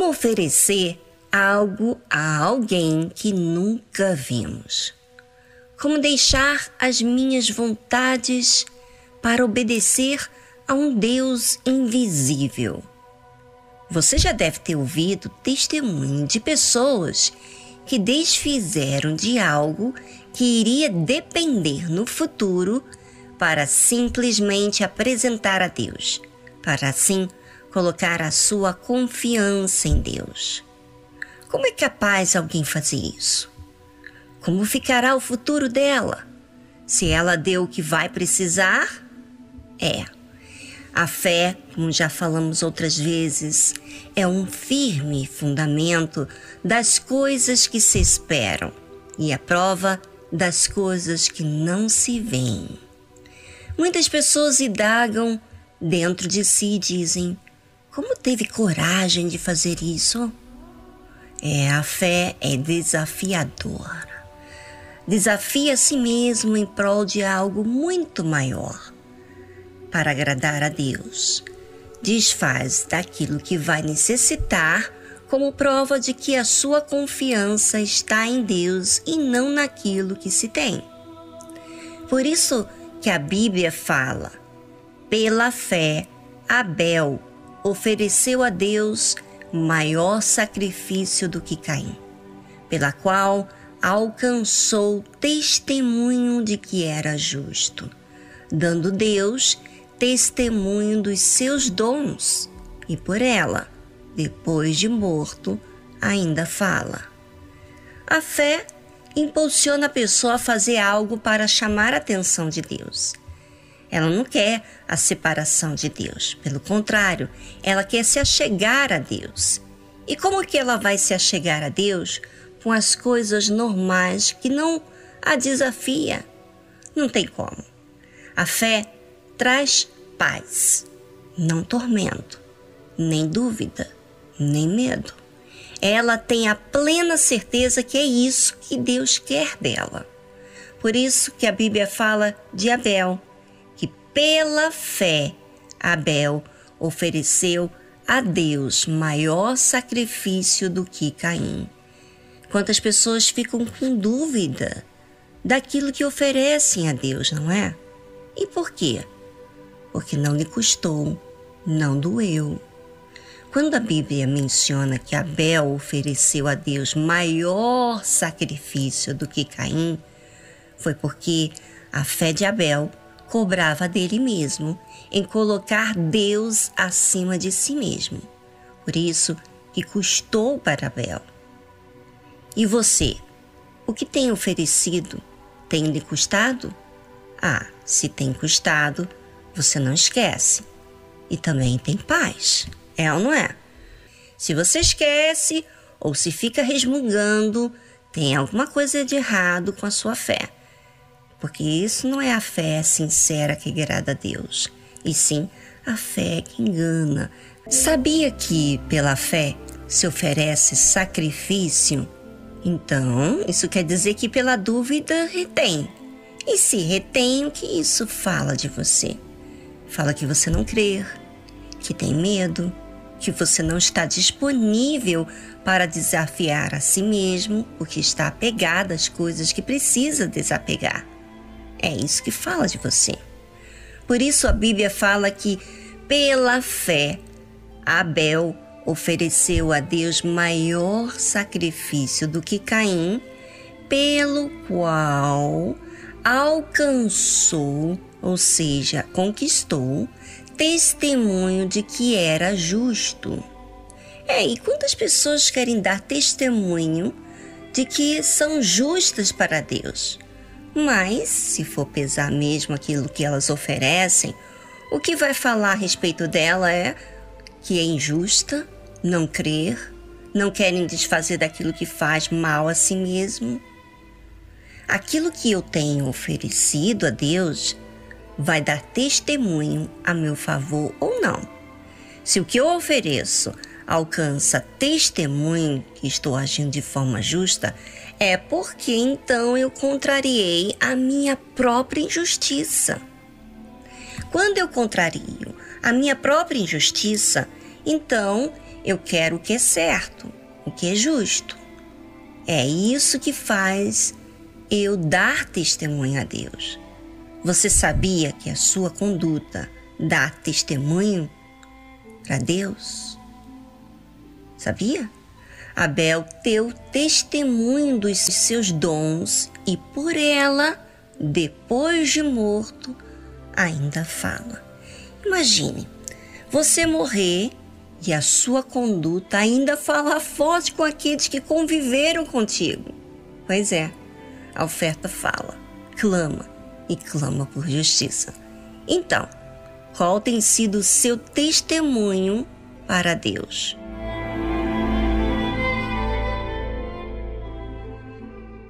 Como oferecer algo a alguém que nunca vimos? Como deixar as minhas vontades para obedecer a um Deus invisível? Você já deve ter ouvido testemunho de pessoas que desfizeram de algo que iria depender no futuro para simplesmente apresentar a Deus, para assim colocar a sua confiança em Deus. Como é capaz alguém fazer isso? Como ficará o futuro dela? Se ela deu o que vai precisar? É. A fé, como já falamos outras vezes, é um firme fundamento das coisas que se esperam e a prova das coisas que não se veem. Muitas pessoas indagam dentro de si e dizem: como teve coragem de fazer isso? É, a fé é desafiadora. Desafia a si mesmo em prol de algo muito maior para agradar a Deus. Desfaz daquilo que vai necessitar como prova de que a sua confiança está em Deus e não naquilo que se tem. Por isso que a Bíblia fala: pela fé, Abel ofereceu a Deus maior sacrifício do que Caim, pela qual alcançou testemunho de que era justo, dando Deus testemunho dos seus dons, e por ela, depois de morto, ainda fala. A fé impulsiona a pessoa a fazer algo para chamar a atenção de Deus. Ela não quer a separação de Deus. Pelo contrário, ela quer se achegar a Deus. E como que ela vai se achegar a Deus com as coisas normais que não a desafia? Não tem como. A fé traz paz, não tormento, nem dúvida, nem medo. Ela tem a plena certeza que é isso que Deus quer dela. Por isso que a Bíblia fala de Abel, pela fé, Abel ofereceu a Deus maior sacrifício do que Caim. Quantas pessoas ficam com dúvida daquilo que oferecem a Deus, não é? E por quê? Porque não lhe custou, não doeu. Quando a Bíblia menciona que Abel ofereceu a Deus maior sacrifício do que Caim, foi porque a fé de Abel cobrava dele mesmo em colocar Deus acima de si mesmo. Por isso que custou para Abel. E você, o que tem oferecido tem lhe custado? Ah, se tem custado, você não esquece. E também tem paz, é ou não é? Se você esquece ou se fica resmungando, tem alguma coisa de errado com a sua fé porque isso não é a fé sincera que agrada a Deus, e sim a fé que engana. Sabia que pela fé se oferece sacrifício? Então, isso quer dizer que pela dúvida retém. E se retém, o que isso fala de você? Fala que você não crê, que tem medo, que você não está disponível para desafiar a si mesmo, porque está apegado às coisas que precisa desapegar. É isso que fala de você. Por isso a Bíblia fala que, pela fé, Abel ofereceu a Deus maior sacrifício do que Caim, pelo qual alcançou, ou seja, conquistou, testemunho de que era justo. É, e quantas pessoas querem dar testemunho de que são justas para Deus? Mas, se for pesar mesmo aquilo que elas oferecem, o que vai falar a respeito dela é que é injusta, não crer, não querem desfazer daquilo que faz mal a si mesmo. Aquilo que eu tenho oferecido a Deus vai dar testemunho a meu favor ou não. Se o que eu ofereço alcança testemunho que estou agindo de forma justa, é porque então eu contrariei a minha própria injustiça. Quando eu contrario a minha própria injustiça, então Eu quero o que é certo, o que é justo. É isso que faz eu dar testemunho a Deus. Você sabia que a sua conduta dá testemunho para Deus? Sabia? Abel deu testemunho dos seus dons e por ela, depois de morto, ainda fala. Imagine você morrer e a sua conduta ainda falar forte com aqueles que conviveram contigo. Pois é, a oferta fala, clama e clama por justiça. Então, qual tem sido o seu testemunho para Deus?